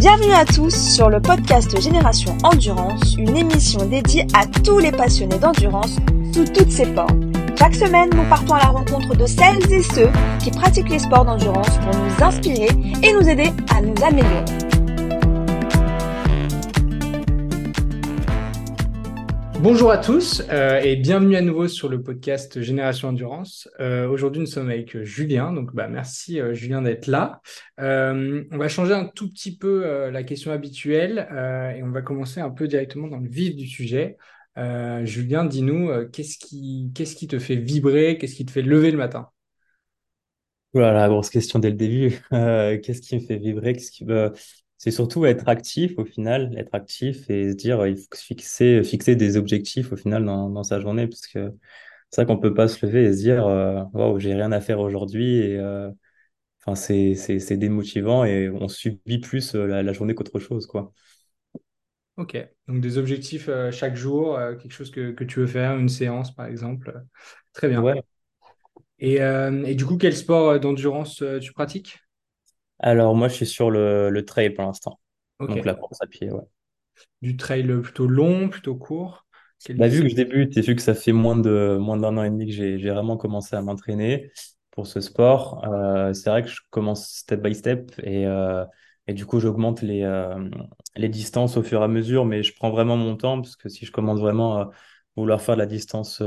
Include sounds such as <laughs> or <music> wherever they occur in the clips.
Bienvenue à tous sur le podcast Génération Endurance, une émission dédiée à tous les passionnés d'endurance sous toutes ses formes. Chaque semaine, nous partons à la rencontre de celles et ceux qui pratiquent les sports d'endurance pour nous inspirer et nous aider à nous améliorer. Bonjour à tous euh, et bienvenue à nouveau sur le podcast Génération Endurance. Euh, Aujourd'hui, nous sommes avec Julien, donc bah, merci euh, Julien d'être là. Euh, on va changer un tout petit peu euh, la question habituelle euh, et on va commencer un peu directement dans le vif du sujet. Julien, dis-nous, qu'est-ce qui, te fait vibrer, qu'est-ce qui te fait lever le matin? Voilà, grosse question dès le début. qu'est-ce qui me fait vibrer? Qu'est-ce qui c'est surtout être actif au final, être actif et se dire il faut se fixer, fixer des objectifs au final dans, dans sa journée parce que c'est vrai qu'on peut pas se lever et se dire euh, waouh, j'ai rien à faire aujourd'hui et euh, enfin c'est c'est c'est démotivant et on subit plus euh, la, la journée qu'autre chose quoi. Ok, donc des objectifs euh, chaque jour, euh, quelque chose que, que tu veux faire, une séance par exemple. Très bien. Ouais. Et, et du coup, quel sport d'endurance tu pratiques? Alors moi je suis sur le le trail pour l'instant. Donc la course à pied, ouais. Du trail plutôt long, plutôt court? Bah, vu que je débute et vu que ça fait moins de moins d'un an et demi que j'ai vraiment commencé à m'entraîner pour ce sport, euh, c'est vrai que je commence step by step et euh, et du coup j'augmente les euh, les distances au fur et à mesure, mais je prends vraiment mon temps parce que si je commence vraiment à vouloir faire de la distance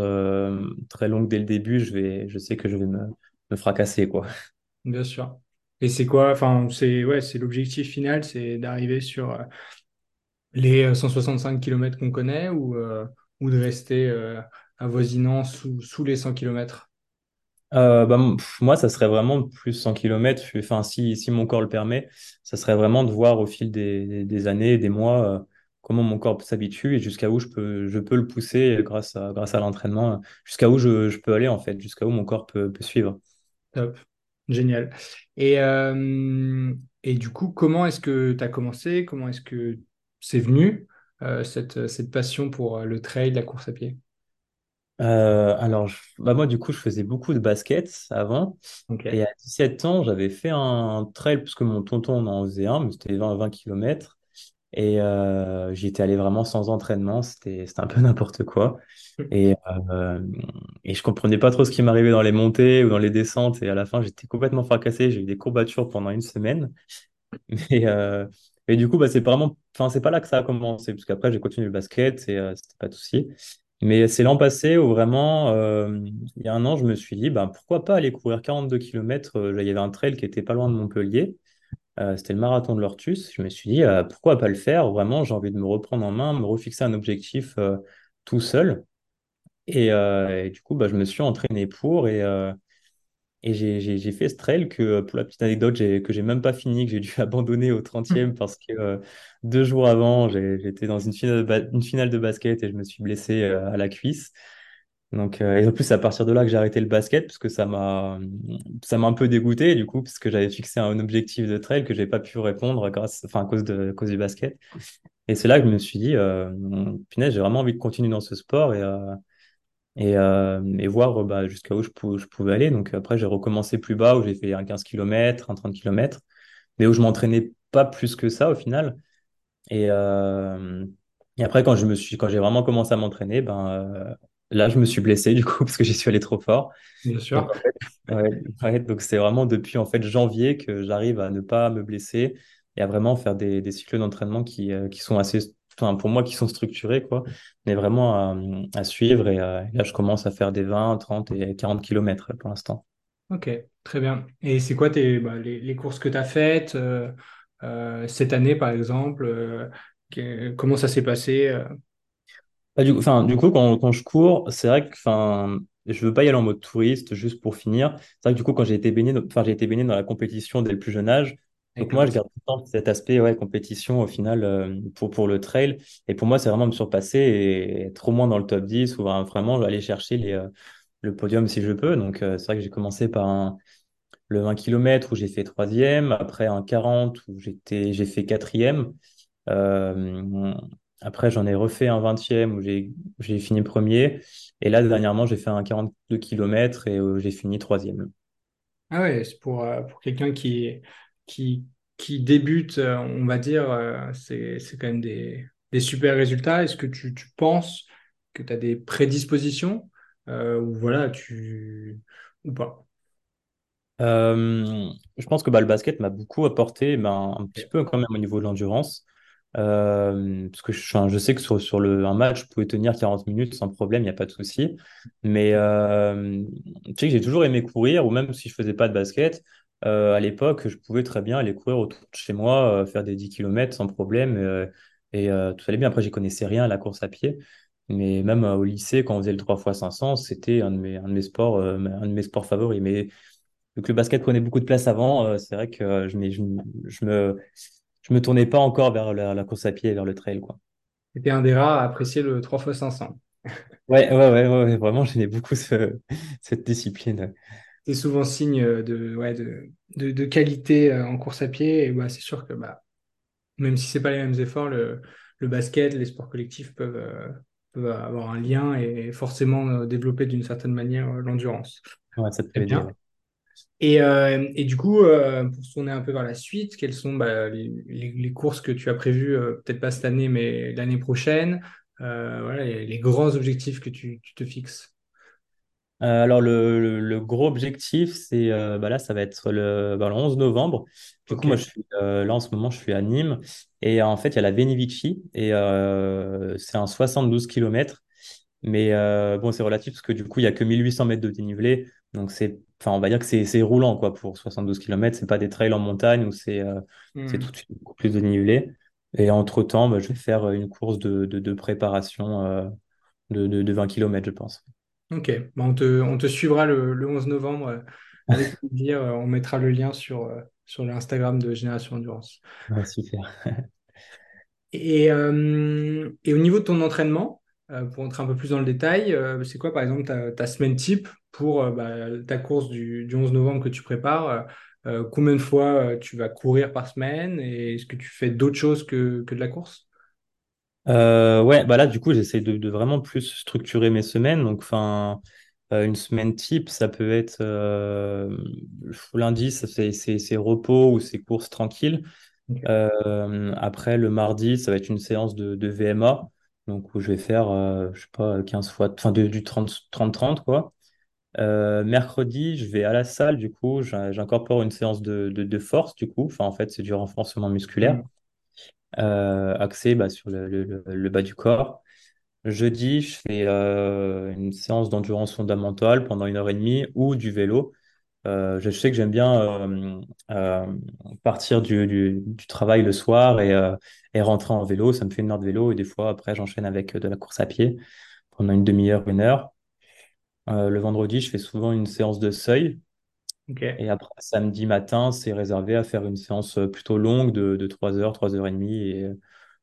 très longue dès le début, je vais je sais que je vais me me fracasser quoi. Bien sûr. Et c'est quoi? Enfin, c'est ouais, c'est l'objectif final, c'est d'arriver sur euh, les euh, 165 km qu'on connaît ou, euh, ou de rester euh, avoisinant sous, sous les 100 km. Euh, bah, pff, moi, ça serait vraiment plus 100 km. Enfin, si, si mon corps le permet, ça serait vraiment de voir au fil des, des, années, des mois, euh, comment mon corps s'habitue et jusqu'à où je peux, je peux le pousser grâce à, grâce à l'entraînement, euh, jusqu'à où je, je peux aller, en fait, jusqu'à où mon corps peut, peut suivre. Top. Génial. Et, euh, et du coup, comment est-ce que tu as commencé? Comment est-ce que c'est venu, euh, cette, cette passion pour euh, le trail, la course à pied? Euh, alors, je- bah, moi, du coup, je faisais beaucoup de basket avant. Et à 17 ans, j'avais fait un trail, parce que mon tonton en en faisait un, mais c'était 20, 20 km. Et euh, j'y étais allé vraiment sans entraînement, c'était un peu <laughs> n'importe quoi. Et, euh, et je comprenais pas trop ce qui m'arrivait dans les montées ou dans les descentes. Et à la fin, j'étais complètement fracassé. J'ai eu des courbatures pendant une semaine. <laughs> Mais, euh, et du coup, bah, c'est vraiment, enfin, c'est pas là que ça a commencé, parce qu'après, j'ai continué le basket et euh, c'était pas de souci. Mais c'est l'an passé où vraiment, euh, il y a un an, je me suis dit, bah, pourquoi pas aller courir 42 km. Il y avait un trail qui était pas loin de Montpellier. Euh, c'était le marathon de l'Ortus. Je me suis dit, euh, pourquoi pas le faire? Vraiment, j'ai envie de me reprendre en main, me refixer un objectif euh, tout seul. Et, et du coup, bah, je me suis entraîné pour et, et j'ai fait ce trail que, pour la petite anecdote, que j'ai même pas fini, que j'ai dû <laughs> abandonner au 30e <laughs> parce que deux jours avant, j'étais dans une finale de, une finale de basket et je me suis blessé à la cuisse. Donc, euh, et en plus, c'est à partir de là que j'ai arrêté le basket parce que ça m'a un peu dégoûté du coup, parce que j'avais fixé un objectif de trail que j'ai pas pu répondre grâce, enfin, à cause de, à cause du basket. Et c'est là que je me suis dit, euh, punaise, j'ai vraiment envie de continuer dans ce sport et, euh, et, euh, et voir bah, jusqu'à où je, pou- je pouvais aller. Donc après, j'ai recommencé plus bas où j'ai fait un 15 km, un 30 km, mais où je m'entraînais pas plus que ça au final. Et, et après, quand quand j'ai vraiment commencé à m'entraîner, ben, là, je me suis blessé du coup <laughs> parce que j'y suis allé trop fort. Bien Donc, sûr. en fait, ouais, ouais, donc c'est vraiment depuis en fait janvier que j'arrive à ne pas me blesser et à vraiment faire des, des cycles d'entraînement qui, euh, qui sont assez, enfin, pour moi, qui sont structurés, quoi, mais vraiment à, à suivre. Et, euh, là, je commence à faire des 20, 30 et 40 kilomètres là, pour l'instant. Ok, très bien. Et c'est quoi tes, bah, les, les courses que tu as faites euh, cette année, par exemple? comment ça s'est passé? Bah, du coup, enfin, du coup, quand, quand je cours, c'est vrai que, enfin, je veux pas y aller en mode touriste, juste pour finir. C'est vrai que du coup, quand j'ai été baigné, dans- enfin, j'ai été baigné dans la compétition dès le plus jeune âge. Donc moi, je garde tout le temps cet aspect, ouais, compétition au final euh, pour, pour le trail. Et pour moi, c'est vraiment me surpasser et être au moins dans le top 10 ou vraiment vraiment aller chercher les, euh, le podium si je peux. Donc euh, c'est vrai que j'ai commencé par un, le 20 km où j'ai fait troisième, après un 40 où j'étais, j'ai fait quatrième. Euh, après, j'en ai refait un vingtième où j'ai fini premier. Et là, dernièrement, j'ai fait un 42 km et euh, j'ai fini troisième. Ah ouais, c'est pour, euh, pour quelqu'un qui, qui qui débutent, on va dire, c'est quand même des, des super résultats. Est-ce que tu, tu penses que tu as des prédispositions ou voilà, tu ou pas? Euh, je pense que bah, le basket m'a beaucoup apporté ben, un petit peu quand même au niveau de l'endurance. Euh, parce que je, sais que sur, un match, je pouvais tenir 40 minutes sans problème, il n'y a pas de souci. Mais euh, tu sais que j'ai toujours aimé courir, ou même si je faisais pas de basket, euh, à l'époque, je pouvais très bien aller courir autour de chez moi, faire des 10 km sans problème. et tout allait bien. Après, j'y connaissais rien à la course à pied. Mais même au lycée, quand on faisait le 3 x 500, c'était un de mes, sports, un de mes sports favoris. Mais vu que le basket prenait beaucoup de place avant, c'est vrai que je, me, je me tournais pas encore vers la, la course à pied vers le trail, quoi. C'était un des rares à apprécier le 3 x 500. Ouais, ouais, ouais, ouais, vraiment, j'aimais beaucoup ce, cette discipline. C'est souvent signe de, ouais, de, de, de qualité euh, en course à pied. Et bah, c'est sûr que bah, même si c'est pas les mêmes efforts, le, le basket, les sports collectifs peuvent, euh, peuvent avoir un lien et forcément euh, développer d'une certaine manière euh, l'endurance. Ouais, ça aider. bien. ouais. Et, euh, et du coup, euh, pour se tourner un peu vers la suite, quelles sont bah, les, les- les courses que tu as prévues, euh, peut-être pas cette année, mais l'année prochaine, voilà, les, les grands objectifs que tu, tu te fixes? Alors, le, le, le gros objectif, c'est bah là, ça va être le, bah, le 11 novembre. Du coup, moi, je suis là en ce moment, je suis à Nîmes. Et en fait, il y a la Veni Vici et c'est un 72 km. Mais bon, c'est relatif parce que du coup, il y a que 1800 mètres de dénivelé. Donc, c'est, enfin, on va dire que c'est roulant quoi, pour 72 km. C'est pas des trails en montagne où c'est euh, c'est tout de suite beaucoup plus de dénivelé. Et entre-temps, bah, je vais faire une course de, de, de préparation euh, de, de, de 20 km, je pense. Ok. Bon, on te, on te suivra le, le 11 novembre euh, avec <laughs> plaisir. Euh, On mettra le lien sur, euh, sur l'Instagram de Génération Endurance. Super. <laughs> Et, euh, et au niveau de ton entraînement, euh, pour entrer un peu plus dans le détail, euh, c'est quoi par exemple ta, ta semaine type pour euh, bah, ta course du, du 11 novembre que tu prépares? euh, euh, combien de fois euh, tu vas courir par semaine et est-ce que tu fais d'autres choses que, que de la course? Euh, ouais, bah là, du coup, j'essaie de, de vraiment plus structurer mes semaines. Donc, enfin, euh, une semaine type, ça peut être euh, lundi, c'est repos ou c'est courses tranquilles. Euh, après, le mardi, ça va être une séance de, de VMA, donc où je vais faire, euh, je sais pas, 15 fois, enfin, du trente trente trente quoi. Euh, mercredi, je vais à la salle, du coup, j'in- j'incorpore une séance de, de, de force, du coup. Enfin, en fait, c'est du renforcement musculaire, Hmm. euh, axé bah, sur le, le, le- le bas du corps. Jeudi, je fais euh, une séance d'endurance fondamentale pendant une heure et demie ou du vélo. Euh, je sais que j'aime bien euh, euh, partir du, du, du travail le soir et, et rentrer en vélo. Ça me fait une heure de vélo et des fois, après, j'enchaîne avec de la course à pied pendant une demi-heure, une heure. Le vendredi, je fais souvent une séance de seuil. Et après, samedi matin, c'est réservé à faire une séance plutôt longue de, de 3 heures, 3 heures et demie. Et,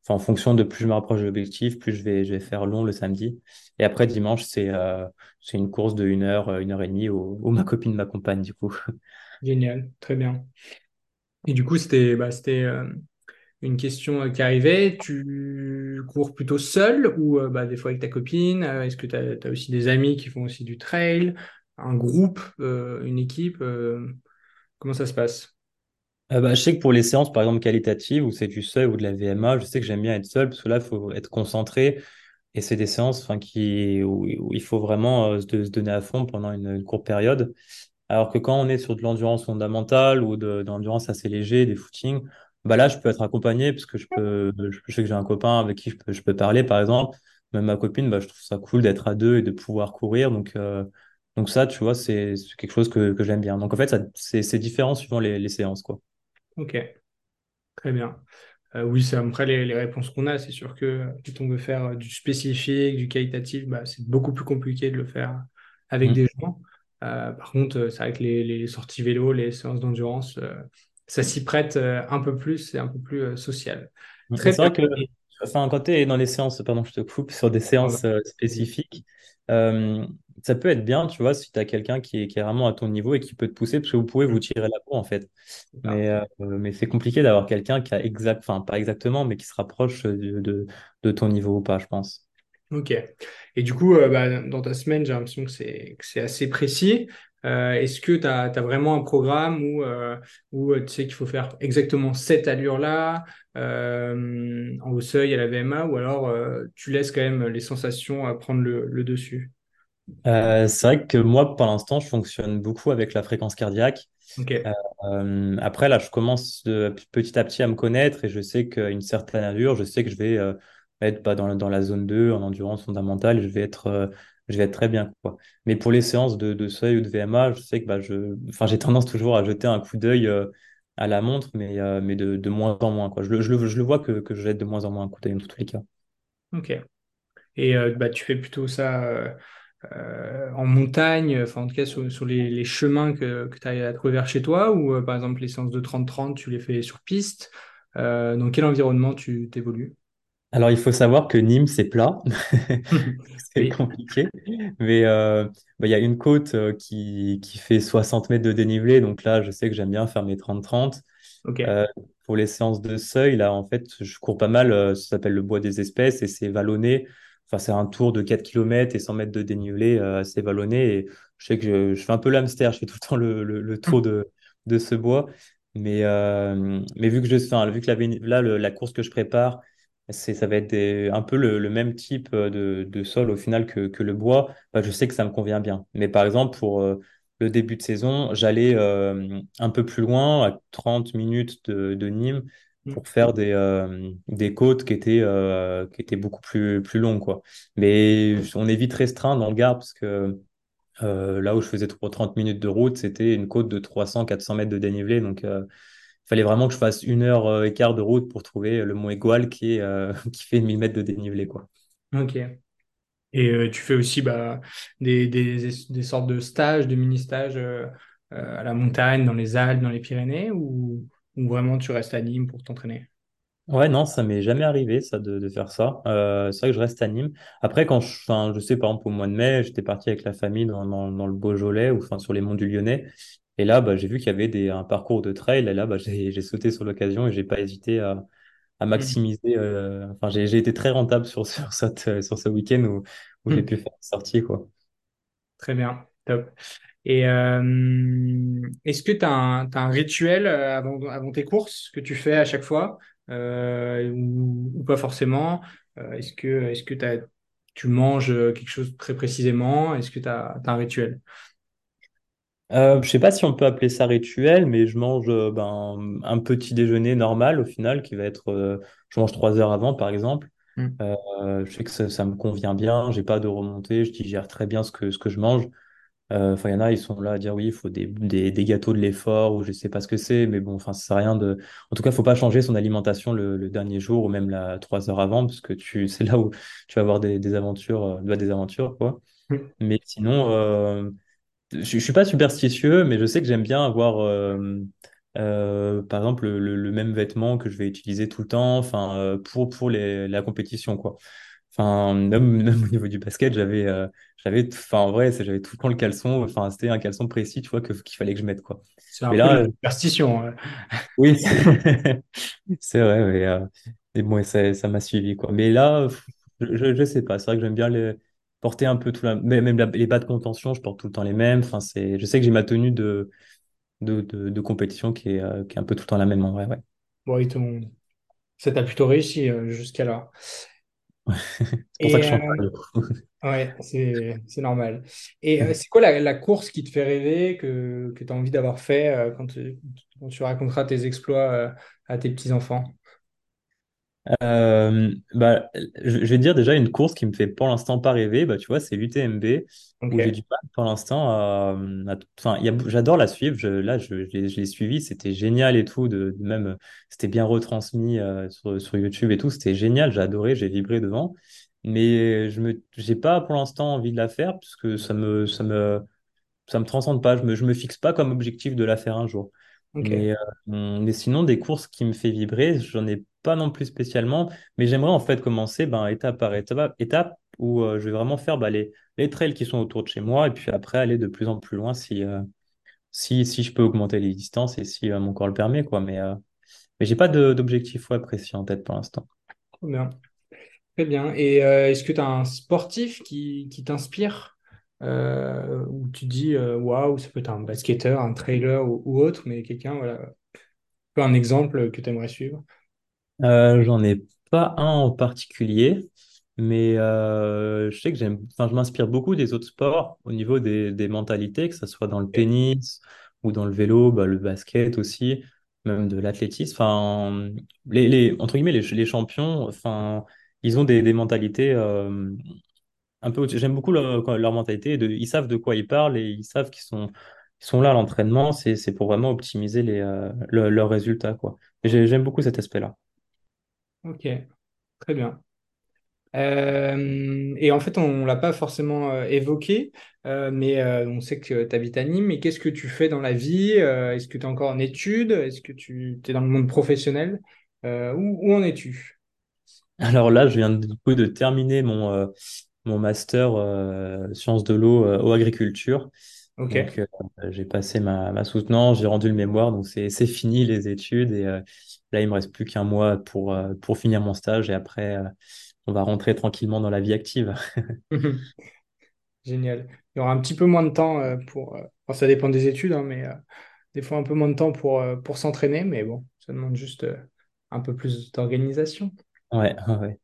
en fonction de plus je me rapproche de l'objectif, plus je vais, faire long le samedi. Et après, dimanche, c'est euh, une course de une heure, euh, une heure et demie où, ma copine m'accompagne, du coup. <laughs> génial, très bien. Et du coup, c'était bah, euh, une question euh, qui arrivait. Tu cours plutôt seul ou euh, bah, des fois avec ta copine? Euh, Est-ce que tu as, aussi des amis qui font aussi du trail? Un groupe, euh, une équipe? euh, comment ça se passe? Euh, bah, je sais que pour les séances, par exemple, qualitatives, où c'est du seuil ou de la VMA, je sais que j'aime bien être seul, parce que là, il faut être concentré. Et c'est des séances enfin, qui, où, il faut vraiment euh, se, donner à fond pendant une, courte période. Alors que quand on est sur de l'endurance fondamentale ou de, de l'endurance assez léger, des footings, bah là, je peux être accompagné parce que je peux, je, sais que j'ai un copain avec qui je peux, je peux parler, par exemple. Même ma copine, bah, je trouve ça cool d'être à deux et de pouvoir courir. Donc, euh, donc ça, tu vois, c'est quelque chose que, que j'aime bien. Donc en fait, c'est différent suivant les, les séances, quoi. Ok, très bien. Euh, oui, c'est après les, les réponses qu'on a. C'est sûr que quand on veut faire euh, du spécifique, du qualitatif, bah, c'est beaucoup plus compliqué de le faire avec Mm. des gens. Euh, par contre, c'est vrai que les, les sorties vélo, les séances d'endurance, euh, ça s'y prête un peu plus, c'est un peu plus social. Très c'est bien. vrai que, enfin, quand tu es dans les séances, pardon, je te coupe, sur des séances euh, spécifiques, euh, ça peut être bien, tu vois, si tu as quelqu'un qui est, qui est vraiment à ton niveau et qui peut te pousser, parce que vous pouvez vous tirer la peau, en fait. Mais, euh, mais c'est compliqué d'avoir quelqu'un qui a exact, enfin, pas exactement, mais qui se rapproche de, de, de ton niveau ou pas, je pense. Ok. Et du coup, euh, bah, dans ta semaine, j'ai l'impression que c'est assez précis. Est-ce que tu as, vraiment un programme où, où tu sais qu'il faut faire exactement cette allure-là au seuil à la VMA ou alors tu laisses quand même les sensations prendre le, dessus? C'est vrai que moi, pour l'instant, je fonctionne beaucoup avec la fréquence cardiaque. Euh, après, là, je commence petit à petit à me connaître et je sais qu'à une certaine allure, je sais que je vais euh, être pas dans, dans, la zone 2 en endurance fondamentale, je vais être, euh, je vais être très bien. Quoi. Mais pour les séances de, seuil ou de VMA, je sais que bah, je, enfin, j'ai tendance toujours à jeter un coup d'œil à la montre, mais, mais de, moins en moins. Quoi. Je, le, je, je le vois que, que je jette de moins en moins un coup d'œil dans tous les cas. Ok. Et bah, tu fais plutôt ça euh, en montagne, enfin en tout cas sur, les, chemins que, que tu as vers chez toi, ou euh, par exemple les séances de 30-30, tu les fais sur piste. Euh, dans quel environnement tu t'évolues? Alors il faut savoir que Nîmes, c'est plat, <laughs> c'est compliqué, mais bah, il y a une côte qui, qui, fait 60 mètres de dénivelé, donc là je sais que j'aime bien faire mes 30-30. pour les séances de seuil, là en fait je cours pas mal, ça s'appelle le bois des espèces et c'est vallonné. Enfin, c'est un tour de 4 km et 100 mètres de dénivelé euh, assez vallonné. Et je sais que je, fais un peu l'hamster, je fais tout le temps le, le, <laughs> tour de, de, ce bois. Mais, euh, mais vu que, je, enfin, vu que la, là, la course que je prépare, ça va être un peu le, le, même type de, de, sol au final que, que le bois, bah, je sais que ça me convient bien. Mais par exemple, pour euh, le début de saison, j'allais un peu plus loin, à 30 minutes de, de Nîmes. Mm. pour faire des, euh, des côtes qui étaient, euh, qui étaient beaucoup plus, plus longues. Quoi. Mais on est vite restreint dans le Gard parce que euh, là où je faisais 30 minutes de route, c'était une côte de 300-400 mètres de dénivelé. Donc, fallait vraiment que je fasse une heure et quart de route pour trouver le mont Égual qui, est, <laughs> qui fait 1000 mètres de dénivelé. Quoi. Ok. Et tu fais aussi bah, des, des, des, sortes de stages, de mini-stages à la montagne, dans les Alpes, dans les Pyrénées ou ou vraiment tu restes à Nîmes pour t'entraîner? Ouais, non, ça m'est jamais arrivé ça de, de faire ça. Euh, c'est vrai que je reste à Nîmes. Après, quand je, enfin, je sais par exemple au mois de mai, j'étais parti avec la famille dans, dans, dans le Beaujolais ou enfin sur les monts du Lyonnais. Et là, bah, j'ai vu qu'il y avait des, un parcours de trail. Et là, bah, j'ai, sauté sur l'occasion et j'ai pas hésité à, à mmh. maximiser. Euh, enfin, j'ai, été très rentable sur, <laughs> sur, cette, sur ce week-end où, où j'ai mmh. pu faire une sortie, quoi. Très bien, top. Et euh, est-ce que tu as, un rituel euh, avant, avant, tes courses que tu fais à chaque fois euh, ou, pas forcément? Est-ce que, est -ce que as, tu manges quelque chose très précisément? Est-ce que tu as, un rituel? Euh, je sais pas si on peut appeler ça rituel, mais je mange ben, un petit déjeuner normal au final, qui va être, je mange trois heures avant par exemple. Mmh. je sais que ça, ça me convient bien, j'ai pas de remontée, je digère très bien ce que, ce que je mange. Euh, enfin, il y en a, ils sont là à dire oui, il faut des, des, des gâteaux de l'effort ou je sais pas ce que c'est, mais bon, enfin, ça sert à rien de. En tout cas, il faut pas changer son alimentation le, le, dernier jour ou même la trois heures avant, parce que tu, <laughs> c'est là où tu vas avoir des, des aventures, euh, des aventures, quoi. Mm. Mais sinon, euh, je, je suis pas superstitieux, mais je sais que j'aime bien avoir, euh, euh, par exemple, le, le, même vêtement que je vais utiliser tout le temps, enfin, pour pour les, la compétition, quoi. Enfin, même, <laughs> même, au niveau du basket, j'avais, euh, j'avais, enfin, en vrai, j'avais tout le temps le caleçon. Enfin, c'était un caleçon précis, tu vois, que, qu'il fallait que je mette, quoi. C'est un mais peu là, superstition. <laughs> Oui, <laughs> c'est vrai, mais, euh, bon, ça, ça m'a suivi, quoi. Mais là, je, je sais pas. C'est vrai que j'aime bien les, porter un peu tout la, même les bas de contention, je porte tout le temps les mêmes. Enfin, c'est, je sais que j'ai ma tenue de, de, de, compétition qui est, euh, qui est un peu tout le temps la même, en vrai, ouais. Bon, ça t'a plutôt réussi jusqu'à là. <laughs> c'est pour ça que je euh, <laughs> Ouais, c'est normal. Et euh, c'est quoi la, course qui te fait rêver, que, que tu as envie d'avoir fait euh, quand, tu raconteras tes exploits à tes petits-enfants? Euh, bah, je vais dire déjà une course qui me fait pour l'instant pas rêver, bah, tu vois, c'est l'UTMB, où j'ai du mal pour l'instant à, enfin, j'adore la suivre, je, là, je, je l'ai suivi, c'était génial et tout, de, même, c'était bien retransmis euh, sur, sur YouTube et tout, c'était génial, j'ai adoré, j'ai vibré devant, mais je me, j'ai pas pour l'instant envie de la faire, parce que ça me, ça me, ça me transcende pas, je me, je me fixe pas comme objectif de la faire un jour. Mais, euh, mais sinon, des courses qui me fait vibrer, j'en ai pas non plus spécialement, mais j'aimerais en fait commencer ben, étape par étape, étape où euh, je vais vraiment faire bah, les, les trails qui sont autour de chez moi et puis après aller de plus en plus loin si, euh, si, si je peux augmenter les distances et si mon corps le permet. Quoi. Mais, mais j'ai pas d'objectif ouais, précis en tête pour l'instant. Très bien. Très bien. Et est-ce que tu as un sportif qui, qui t'inspire? Euh, où tu dis euh, waouh, ça peut être un basketteur, un trailer ou, ou autre, mais quelqu'un, voilà, un exemple que tu aimerais suivre. Euh, j'en ai pas un en particulier, mais euh, je sais que j'aime, enfin, je m'inspire beaucoup des autres sports au niveau des, des mentalités, que ce soit dans le tennis ou dans le vélo, bah, le basket aussi, même de l'athlétisme. Enfin, les, les, entre guillemets, les, les champions, enfin, ils ont des, des mentalités euh, un peu. J'aime beaucoup leur, leur mentalité. De, ils savent de quoi ils parlent et ils savent qu'ils sont, ils sont là à l'entraînement. C'est, pour vraiment optimiser les, euh, le- leurs résultats, quoi. J'aime beaucoup cet aspect-là. Ok, très bien. Euh, et en fait, on l'a pas forcément euh, évoqué, euh, mais on sait que tu habites à Nîmes. Mais qu'est-ce que tu fais dans la vie? Est-ce que tu es encore en études? Est-ce que tu es dans le monde professionnel? Où, où en es-tu? Alors là, je viens du coup de terminer mon, mon master euh, sciences de l'eau euh, eau agriculture. Donc, Ok. euh, j'ai passé ma, ma soutenance, j'ai rendu le mémoire, donc c'est fini les études. Et euh, là, il me reste plus qu'un mois pour, pour finir mon stage. Et après, on va rentrer tranquillement dans la vie active. <laughs> <laughs> Génial. Il y aura un petit peu moins de temps pour. enfin, ça dépend des études, hein, mais des fois un peu moins de temps pour, pour s'entraîner. Mais bon, ça demande juste un peu plus d'organisation. Ouais, <laughs> ouais.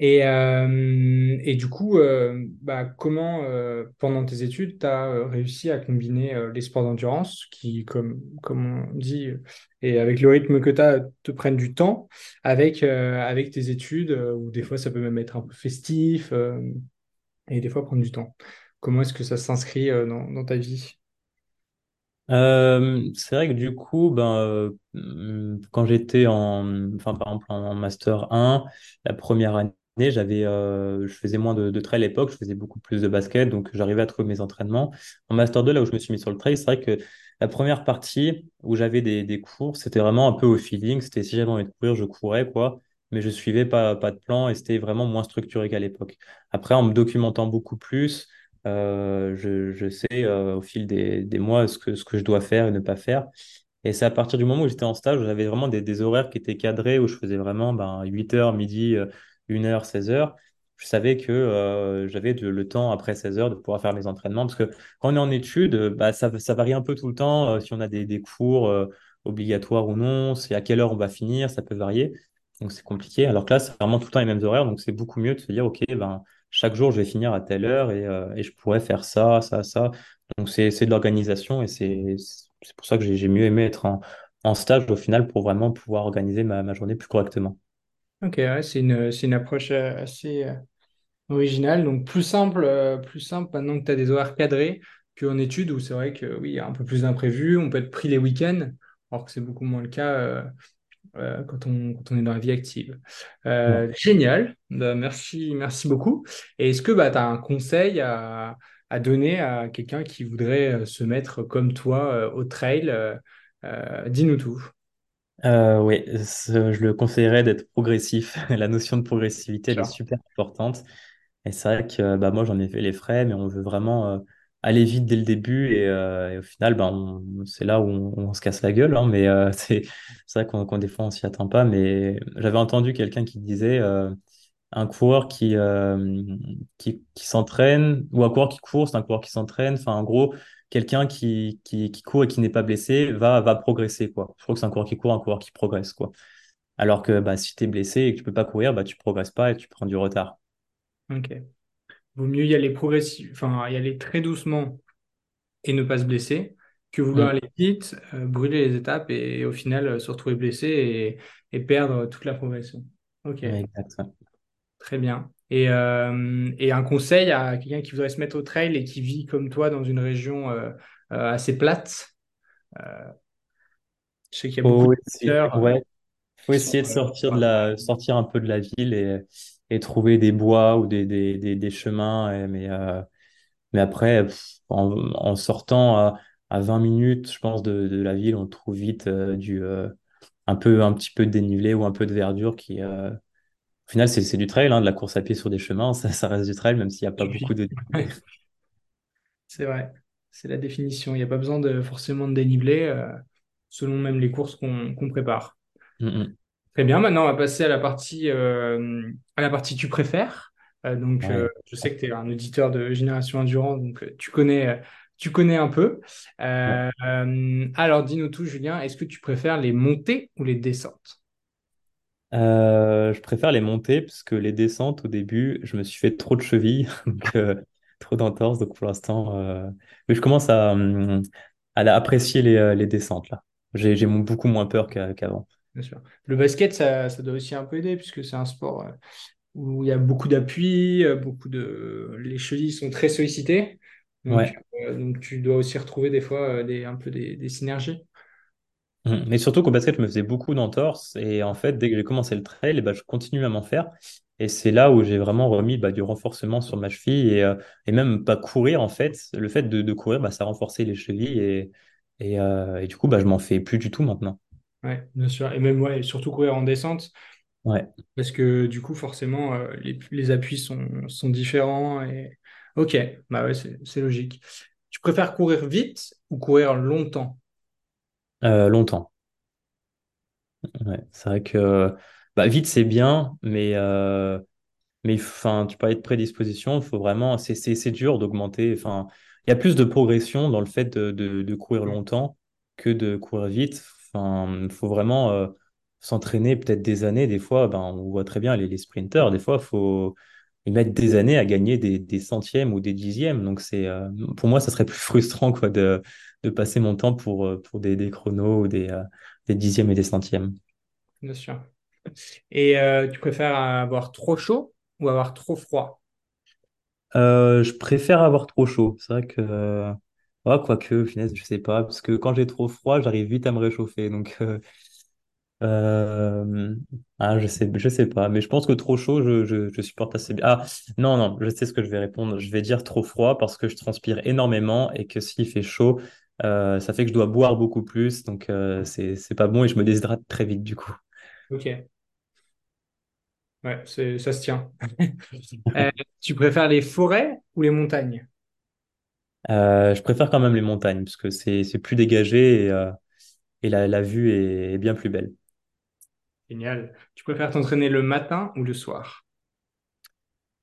Et, euh, et du coup, euh, bah, comment, euh, pendant tes études, tu as réussi à combiner les sports d'endurance qui, comme, comme on dit, et avec le rythme que tu as, te prennent du temps, avec, avec tes études, où des fois ça peut même être un peu festif, et des fois prendre du temps. Comment est-ce que ça s'inscrit dans, dans ta vie? C'est vrai que du coup, ben, quand j'étais en, enfin, par exemple, en master 1, la première année, j'avais, euh, je faisais moins de, de trail à l'époque, je faisais beaucoup plus de basket, donc j'arrivais à trouver mes entraînements. En master 2, là où je me suis mis sur le trail, c'est vrai que la première partie où j'avais des, cours, c'était vraiment un peu au feeling, c'était si j'avais envie de courir, je courais, quoi, mais je suivais pas, pas de plan et c'était vraiment moins structuré qu'à l'époque. Après, en me documentant beaucoup plus, euh, je, je sais euh, au fil des, des mois ce que, ce que je dois faire et ne pas faire. Et c'est à partir du moment où j'étais en stage, j'avais vraiment des, horaires qui étaient cadrés, où je faisais vraiment ben, 8 heures, midi, euh, 1 heure, 16 heures. Je savais que euh, j'avais le temps après 16 heures de pouvoir faire les entraînements. Parce que quand on est en études, bah, ça, varie un peu tout le temps. euh, si on a des, cours euh, obligatoires ou non, c'est à quelle heure on va finir, ça peut varier. Donc c'est compliqué. Alors que là, c'est vraiment tout le temps les mêmes horaires. Donc c'est beaucoup mieux de se dire, OK, ben, chaque jour, je vais finir à telle heure et, je pourrais faire ça, ça, ça. Donc, c'est, de l'organisation et c'est, pour ça que j'ai mieux aimé être en, stage au final pour vraiment pouvoir organiser ma journée plus correctement. Ok, ouais, c'est une, c'est une approche euh, assez euh, originale, donc plus simple, euh, plus simple maintenant que tu as des horaires cadrés qu'en études où c'est vrai que oui, il y a un peu plus d'imprévus, on peut être pris les week-ends, alors que c'est beaucoup moins le cas quand on, quand on est dans la vie active. Ouais. Génial, Bah, merci, merci beaucoup. Et est-ce que bah, tu as un conseil à, à donner à quelqu'un qui voudrait se mettre comme toi au trail? dis-nous tout. Euh, oui, je le conseillerais d'être progressif. <laughs> La notion de progressivité, elle est super importante. Et c'est vrai que bah, moi, j'en ai fait les frais, mais on veut vraiment euh, aller vite dès le début. Et, euh, et au final, bah, c'est là où on, on se casse la gueule. hein, mais euh, <laughs> c'est vrai qu'on qu'on- des fois, on s'y attend pas. Mais j'avais entendu quelqu'un qui disait un coureur qui, qui, qui s'entraîne, ou un coureur qui court, c'est un coureur qui s'entraîne. Enfin, en gros, quelqu'un qui, qui, qui court et qui n'est pas blessé va, va progresser, quoi. Je crois que c'est un coureur qui court, un coureur qui progresse, quoi. Alors que bah, si tu es blessé et que tu peux pas courir, bah, tu progresses pas et tu prends du retard. Ok. Vaut mieux y aller progressif, enfin y aller très doucement et ne pas se blesser que vouloir Mm. aller vite, euh, brûler les étapes et, au final euh, se retrouver blessé et, et perdre toute la progression. Ok, très bien. Et, euh, et un conseil à quelqu'un qui voudrait se mettre au trail et qui vit comme toi dans une région euh, euh, assez plate. Je sais qu'il y a beaucoup Faut de ouais, faut sont essayer de sortir de la, sortir un peu de la ville et, et trouver des bois ou des, des, des, des chemins. et- mais, mais après, pff, en, en sortant à, à 20 minutes, je pense, de, de la ville, on trouve vite du, un peu, un petit peu de dénivelé ou un peu de verdure qui, au final, c'est, du trail, hein, de la course à pied sur des chemins, ça, ça reste du trail, même s'il n'y a pas beaucoup de. <laughs> C'est vrai, c'est la définition. Il n'y a pas besoin de forcément de dénivelé euh, selon même les courses qu'on prépare. Mm, mm. Très bien, maintenant on va passer à la partie, euh, à la partie tu préfères. donc, Ouais. je sais que tu es un auditeur de Génération Endurance, donc tu connais, tu connais un peu. Ouais. alors, dis-nous tout, Julien, est-ce que tu préfères les montées ou les descentes? Euh, je préfère les montées parce que les descentes, au début, je me suis fait trop de chevilles, <laughs> donc, euh, trop d'entorses. Donc pour l'instant, euh, mais je commence à, hum, à apprécier les, les descentes là. J'ai beaucoup moins peur qu'a- qu'avant. Bien sûr. Le basket, ça, ça doit aussi un peu aider, puisque c'est un sport où il y a beaucoup d'appui, beaucoup de... Les chevilles sont très sollicitées. Donc, Ouais. donc tu dois aussi retrouver des fois des, un peu des, des synergies. Mais surtout qu'au basket, je me faisais beaucoup d'entorses et en fait, dès que j'ai commencé le trail, eh ben, je continue à m'en faire. Et c'est là où j'ai vraiment remis bah, du renforcement sur ma cheville et, euh, et même pas courir en fait. Le fait de, de courir, bah, ça a renforcé les chevilles et, et, euh, et du coup, bah, je m'en fais plus du tout maintenant. Ouais, bien sûr. Et même, ouais, surtout courir en descente, Ouais. parce que du coup, forcément, euh, les, les appuis sont, sont différents. Et... Ok, bah ouais, c'est logique. Tu préfères courir vite ou courir longtemps? Euh, longtemps. C'est vrai que bah, vite c'est bien, mais, euh, mais enfin, tu parlais de prédisposition, il faut vraiment, c'est c'est- c'est dur d'augmenter. Enfin, il y a plus de progression dans le fait de, de, courir longtemps que de courir vite. Enfin, il faut vraiment euh, s'entraîner peut-être des années. Des fois, ben, on voit très bien les, les sprinteurs, des fois, il faut ils mettent des années à gagner des, des centièmes ou des dixièmes. Donc, c'est, pour moi, ça serait plus frustrant quoi, de, de passer mon temps pour, euh, pour des, des chronos ou des, euh, des dixièmes et des centièmes. Bien sûr. Et euh, tu préfères avoir trop chaud ou avoir trop froid? Euh, je préfère avoir trop chaud. C'est vrai que, ouais, quoique, finaise, je sais pas, parce que quand j'ai trop froid, j'arrive vite à me réchauffer. Donc, euh, ah, je sais, je sais pas, mais je pense que trop chaud, je, je, je supporte assez bien. Ah, non, non, je sais ce que je vais répondre. Je vais dire trop froid parce que je transpire énormément et que s'il fait chaud, euh, ça fait que je dois boire beaucoup plus. Donc, euh, c'est, pas bon et je me déshydrate très vite du coup. Ok, ouais, ça se tient. <laughs> Euh, tu préfères les forêts ou les montagnes? Je préfère quand même les montagnes parce que c'est, plus dégagé et, et la, la vue est, est bien plus belle. Génial. Tu préfères t'entraîner le matin ou le soir?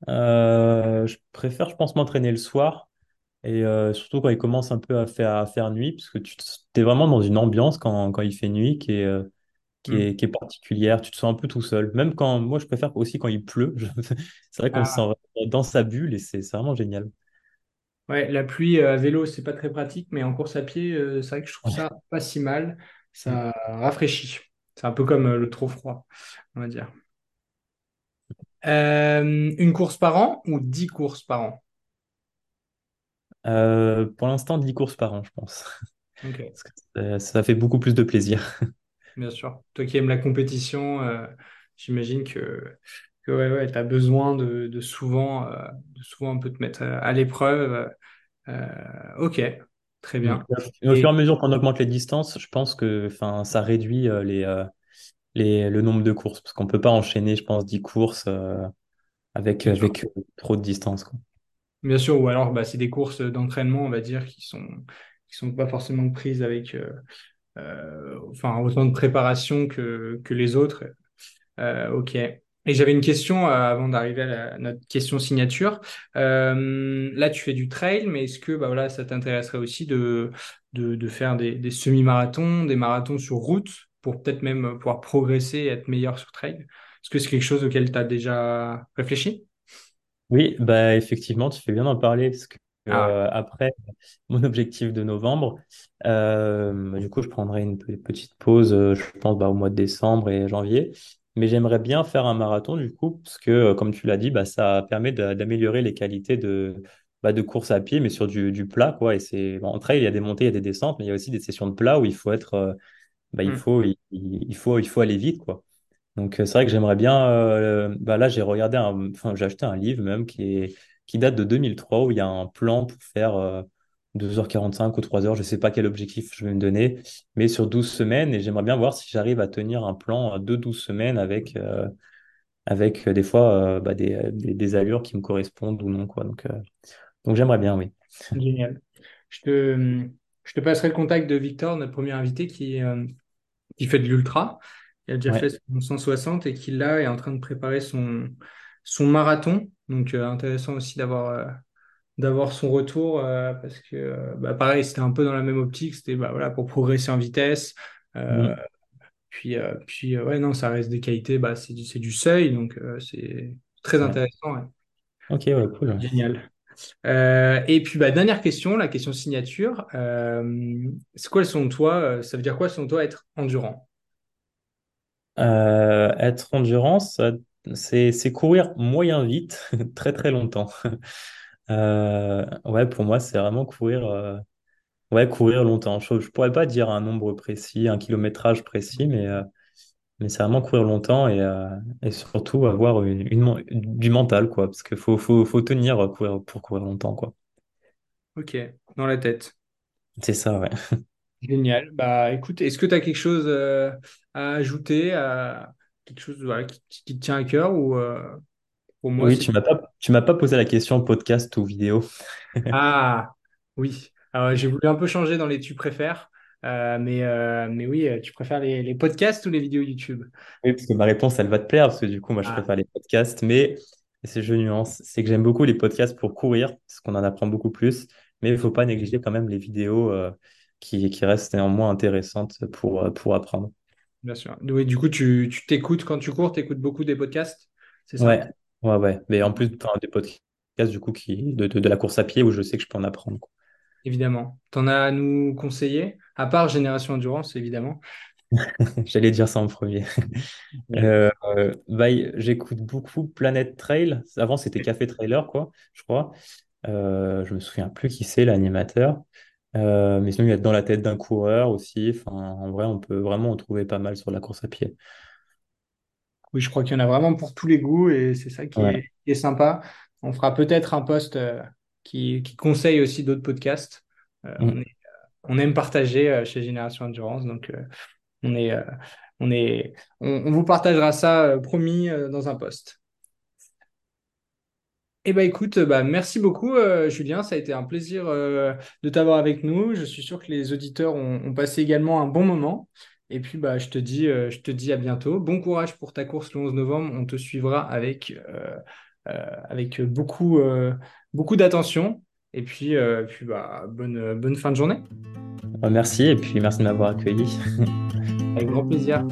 Euh, je préfère, je pense, m'entraîner le soir et euh, surtout quand il commence un peu à faire, à faire nuit, parce que tu es vraiment dans une ambiance quand, quand il fait nuit qui est, euh, qui Hmm. est, qui est particulière. Tu te sens un peu tout seul. Même quand, moi, je préfère aussi quand il pleut. <laughs> C'est vrai qu'on se sent Ah, vraiment dans sa bulle et c'est vraiment génial. ouais, la pluie euh, à vélo, c'est pas très pratique, mais en course à pied, c'est vrai que je trouve ça pas si mal. Ça rafraîchit. C'est un peu comme le trop froid, on va dire. Euh, une course par an ou dix courses par an? Euh, pour l'instant, 10 courses par an, je pense. Ok. <laughs> Parce que ça, ça fait beaucoup plus de plaisir. <laughs> Bien sûr. Toi qui aimes la compétition, euh, j'imagine que, que ouais, ouais, tu as besoin de, de souvent, euh, de souvent un peu te mettre à, l'épreuve. Ok, très bien. Et au fur et à mesure qu'on augmente les distances, je pense que ça réduit les, les, le nombre de courses. Parce qu'on peut pas enchaîner, je pense, 10 courses avec, avec trop de distance, quoi. Bien sûr, ou alors bah, c'est des courses d'entraînement, on va dire, qui sont, qui sont pas forcément prises avec euh, euh, enfin, autant de préparation que, que les autres. Euh, ok. Et j'avais une question avant d'arriver à, notre question signature. Là, tu fais du trail, mais est-ce que bah, voilà, ça t'intéresserait aussi de, de, de faire des, des semi-marathons, des marathons sur route pour peut-être même pouvoir progresser et être meilleur sur trail? Est-ce que c'est quelque chose auquel tu as déjà réfléchi? Oui, bah effectivement, tu fais bien d'en parler parce que Ah, euh, après mon objectif de novembre, euh, du coup, je prendrai une pe- petite pause, euh, je pense, bah, au mois de décembre et janvier. Mais j'aimerais bien faire un marathon du coup, parce que euh, comme tu l'as dit, bah, ça permet d'a- d'améliorer les qualités de, bah, de course à pied, mais sur du, du plat, quoi. Et c'est bon, en trail, il y a des montées, il y a des descentes, mais il y a aussi des sessions de plat où il faut être, euh, bah, il hmm, faut, il, il faut, il faut aller vite, quoi. Donc, euh, c'est vrai que j'aimerais bien. euh, bah là, j'ai regardé, un- enfin, j'ai acheté un livre même qui date de 2003 où il y a un plan pour faire euh, 2h45 ou 3h. Je ne sais pas quel objectif je vais me donner, mais sur 12 semaines. Et j'aimerais bien voir si j'arrive à tenir un plan de 12 semaines avec, euh, avec euh, des fois euh, bah, des, des, des allures qui me correspondent ou non, quoi. Donc, euh, donc j'aimerais bien, oui. génial. Je te, je te passerai le contact de Victor, notre premier invité, qui, euh, qui fait de l'ultra. Il a déjà fait son 160 et qui là est en train de préparer son, son marathon. Donc, intéressant aussi d'avoir d'avoir son retour parce que, bah, pareil, c'était un peu dans la même optique. C'était bah, voilà, pour progresser en vitesse. Puis, puis ouais, non, ça reste des qualités, bah, c'est du, du seuil, donc c'est très Ouais. intéressant. ouais. Ok, ouais, cool. Génial. Euh, et puis, bah, dernière question, la question signature. Euh, c'est quoi selon toi, euh, ça veut dire quoi selon toi être endurant? Euh, être endurance, c'est courir moyen vite, <laughs> très très longtemps. <laughs> Euh, ouais, pour moi, c'est vraiment courir, euh, ouais, courir longtemps. Je, je pourrais pas dire un nombre précis, un kilométrage précis, mais, mais c'est vraiment courir longtemps et, et surtout avoir une, une men- du mental, quoi, parce qu'il faut, faut, faut tenir courir, pour courir longtemps, quoi. Ok, dans la tête. C'est ça, ouais. <laughs> Génial. Bah, écoute, est-ce que tu as quelque chose euh, à ajouter, à quelque chose voilà, qui, qui te tient à cœur ou euh, pour moi Oui, tu m'as pas, tu m'as pas posé la question podcast ou vidéo. <laughs> Ah, oui. Alors, j'ai voulu un peu changer dans les tu préfères, euh, mais, mais oui, tu préfères les, les podcasts ou les vidéos YouTube? Oui, parce que ma réponse, elle va te plaire, parce que du coup, moi, je Ah, préfère les podcasts, mais c'est je nuance, c'est que j'aime beaucoup les podcasts pour courir, parce qu'on en apprend beaucoup plus, mais il ne faut pas négliger quand même les vidéos qui, qui restent néanmoins intéressantes pour, euh, pour apprendre. bien sûr. Oui, du coup, tu tu t'écoutes quand tu cours, tu écoutes beaucoup des podcasts, c'est ça? Ouais, ouais, ouais. Mais en plus, des podcasts, du coup, qui, de, de, de la course à pied, où je sais que je peux en apprendre. quoi. Évidemment. T'en as à nous conseiller, à part Génération Endurance, évidemment. <laughs> J'allais dire ça en premier. Euh, bah, j'écoute beaucoup Planet Trail. Avant, c'était Café Trailer, quoi, je crois. Euh, je me souviens plus qui c'est l'animateur. Euh, mais sinon, il y a dans la tête d'un coureur aussi. Enfin, en vrai, on peut vraiment en trouver pas mal sur la course à pied. Oui, je crois qu'il y en a vraiment pour tous les goûts et c'est ça qui Ouais. est, qui est sympa. On fera peut-être un post euh, qui, qui conseille aussi d'autres podcasts. Euh, on Mm. est- on aime partager chez Génération Endurance, donc on est, on est, on, on vous partagera ça, promis, dans un post. Eh ben écoute, bah, merci beaucoup euh, Julien, ça a été un plaisir euh, de t'avoir avec nous. Je suis sûr que les auditeurs ont, ont passé également un bon moment. Et puis bah, je te dis, euh, je te dis à bientôt. Bon courage pour ta course le 11 novembre. On te suivra avec, avec beaucoup, beaucoup d'attention. Et puis, puis bah, bonne, bonne fin de journée. Merci et puis merci de m'avoir accueilli. Avec grand plaisir.